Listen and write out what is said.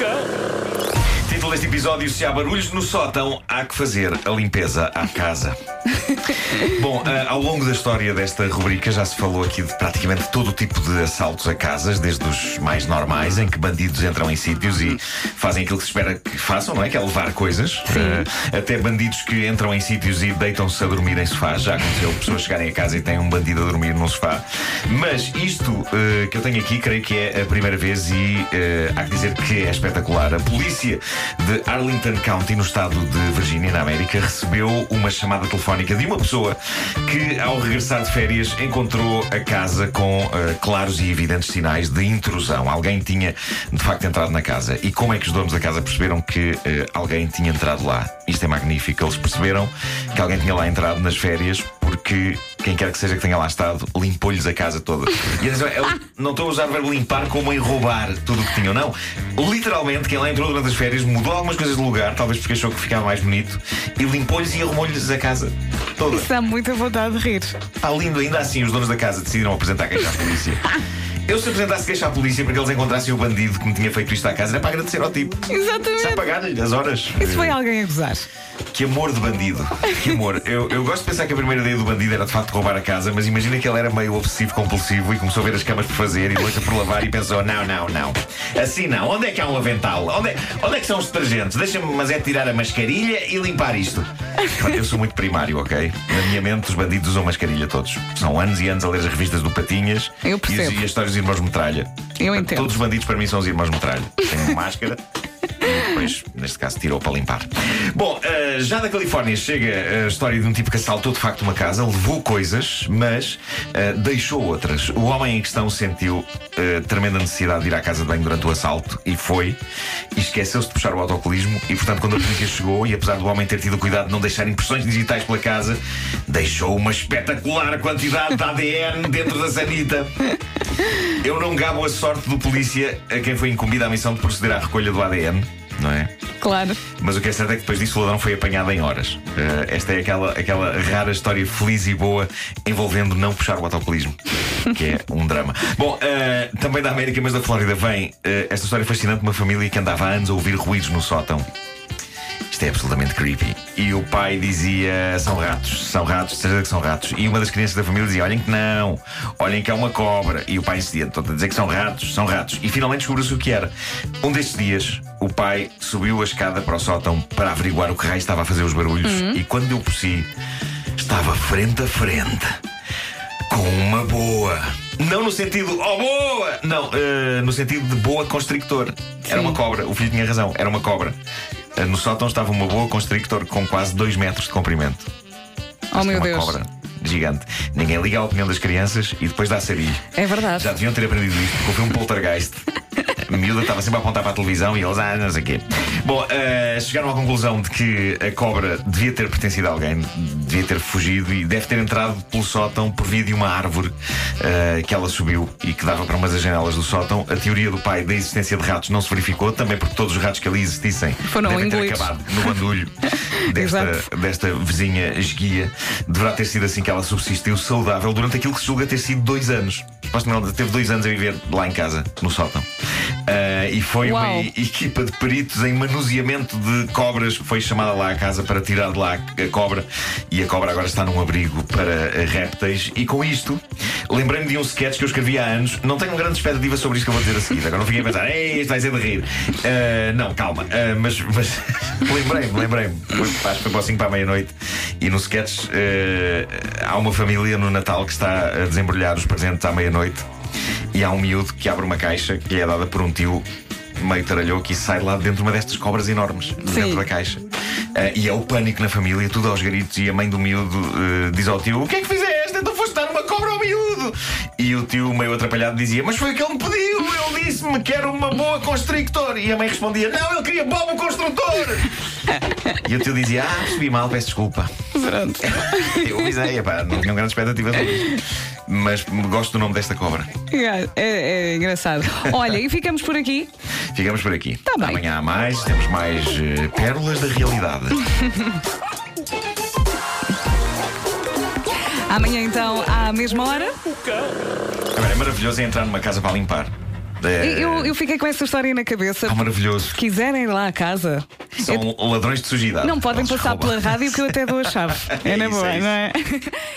Nunca Título deste episódio: Se há barulhos no sótão, há que fazer a limpeza à casa. Bom, eh, ao longo da história desta rubrica já se falou aqui de praticamente todo o tipo de assaltos a casas, desde os mais normais, em que bandidos entram em sítios e fazem aquilo que se espera que façam, não é? Que é levar coisas, eh, até bandidos que entram em sítios e deitam-se a dormir em sofás. Já aconteceu pessoas chegarem a casa e têm um bandido a dormir num sofá. Mas isto eh, que eu tenho aqui, creio que é a primeira vez e eh, há que dizer que é espetacular. A polícia de Arlington County, no estado de Virgínia, na América, recebeu uma chamada telefónica de uma pessoa que, ao regressar de férias, encontrou a casa com eh, claros e evidentes sinais de intrusão. Alguém tinha, de facto, entrado na casa. E como é que os donos da casa perceberam que eh, alguém tinha entrado lá? Isto é magnífico. Eles perceberam que alguém tinha lá entrado nas férias porque quem quer que seja que tenha lá estado limpou-lhes a casa toda. E atenção, eu não estou a usar o verbo limpar como em roubar tudo o que tinham, não. Literalmente, quem lá entrou durante as férias mudou algumas coisas de lugar, talvez porque achou que ficava mais bonito, e limpou-lhes e arrumou-lhes a casa toda. Isso dá muita vontade de rir. Está lindo, ainda assim, os donos da casa decidiram apresentar queixa à polícia. Eu, se apresentasse queixa à polícia para que eles encontrassem o bandido que me tinha feito isto à casa, era para agradecer ao tipo. Já Exatamente. pagar-lhe as horas. Isso foi alguém a gozar. Que amor de bandido. Que amor. Eu, eu gosto de pensar que a primeira ideia do bandido era de facto roubar a casa, mas imagina que ele era meio obsessivo compulsivo e começou a ver as camas por fazer e louça por lavar e pensou: não, não, não. Assim não. Onde é que há um avental? Onde é, onde é que são os detergentes? Deixa-me, mas é tirar a mascarilha e limpar isto. Eu sou muito primário, ok? Na minha mente, os bandidos usam mascarilha todos. São anos e anos a ler as revistas do Patinhas Eu e, percebo. e as histórias irmãos Metralha. Eu entendo. Todos os bandidos para mim são os irmãos Metralha. Têm máscara. e Depois, neste caso, tirou para limpar. Bom, eh, já da Califórnia chega a história de um tipo que assaltou de facto uma casa, levou coisas, mas eh, deixou outras. O homem em questão sentiu eh, tremenda necessidade de ir à casa de banho durante o assalto e foi, e esqueceu-se de puxar o autocolismo. E portanto, quando a polícia chegou, e apesar do homem ter tido cuidado de não deixar impressões digitais pela casa, deixou uma espetacular quantidade de ADN dentro da sanita. Eu não gabo a sorte do polícia a quem foi incumbida a missão de proceder à recolha do ADN, não é? Claro. Mas o que é certo é que depois disso o ladrão foi apanhado em horas. Eh, esta é aquela, aquela rara história feliz e boa envolvendo não puxar o autocolismo, que é um drama. Bom, eh, também da América, mas da Flórida vem eh, esta história fascinante de uma família que andava há anos a ouvir ruídos no sótão. Isto é absolutamente creepy. E o pai dizia: são ratos, são ratos, certeza que são ratos. E uma das crianças da família dizia: olhem que não, olhem que é uma cobra. E o pai insistia: estou a dizer que são ratos, são ratos. E finalmente descobriu-se o que era. Um destes dias, o pai subiu a escada para o sótão para averiguar o que raio estava a fazer os barulhos. E quando deu por si, estava frente a frente com uma boa. Não no sentido, oh boa! Não, eh, no sentido de boa constrictor. Era Sim. uma cobra, o filho tinha razão, era uma cobra. Eh, no sótão estava uma boa constrictor com quase 2 metros de comprimento. Oh meu uma Deus. cobra gigante. Ninguém liga à opinião das crianças e depois dá sarilho. É verdade. Já deviam ter aprendido isto, porque foi um poltergeist. A miúda estava sempre a apontar para a televisão e eles, ah, não sei o quê. Bom, eh, chegaram à conclusão de que a cobra devia ter pertencido a alguém, devia ter fugido e deve ter entrado pelo sótão por via de uma árvore eh, que ela subiu e que dava para umas das janelas do sótão. A teoria do pai da existência de ratos não se verificou, também porque todos os ratos que ali existissem Foram devem ter acabado no bandulho desta, desta vizinha esguia. Deverá ter sido assim que ela subsistiu saudável durante aquilo que se julga ter sido dois anos. Supostamente ela teve dois anos a viver lá em casa, no sótão. Ah, e foi uma Uau. e- equipa de peritos em manuseamento de cobras que foi chamada lá à casa para tirar de lá a cobra. E a cobra agora está num abrigo para eh, répteis. E com isto, lembrei-me de um sketch que eu escrevi há anos. Não tenho grande expectativa sobre isto que eu vou dizer a seguir. Agora não fiquei a pensar, ei, isto vai ser de rir. Ah, não, calma. Ah, mas mas lembrei-me, lembrei-me. Acho que foi para o 5 para a meia-noite. E no sketch há uma família no Natal que está a desembrulhar os presentes à meia-noite. E há um miúdo que abre uma caixa que lhe é dada por um tio meio taralhoco e sai lá de dentro de uma destas cobras enormes dentro da caixa. Ah, e é o pânico na família, tudo aos gritos. E a mãe do miúdo eh, diz ao tio: O que é que fizeste? Dar uma cobra ao miúdo. E o tio, meio atrapalhado, dizia: Mas foi o que ele me pediu. Ele disse-me que era uma boa constrictor. E a mãe respondia: Não, ele queria bobo construtor. e o tio dizia: Ah, percebi mal, peço desculpa. Pronto. Eu avisei, pá, não tinha grande expectativa sobre isto. Mas gosto do nome desta cobra. É, é engraçado. Olha, e ficamos por aqui. Ficamos por aqui. Tá bem. Amanhã há mais, temos mais eh, pérolas da realidade. Amanhã, então, à mesma hora. Agora, é maravilhoso é entrar numa casa para limpar. É, Eu, eu fiquei com essa história na cabeça. ah, maravilhoso. Se quiserem ir lá à casa, São ladrões de sujidade. não podem Eles passar roubam. pela rádio que eu até dou a chave. É, É na isso, boa, é não é?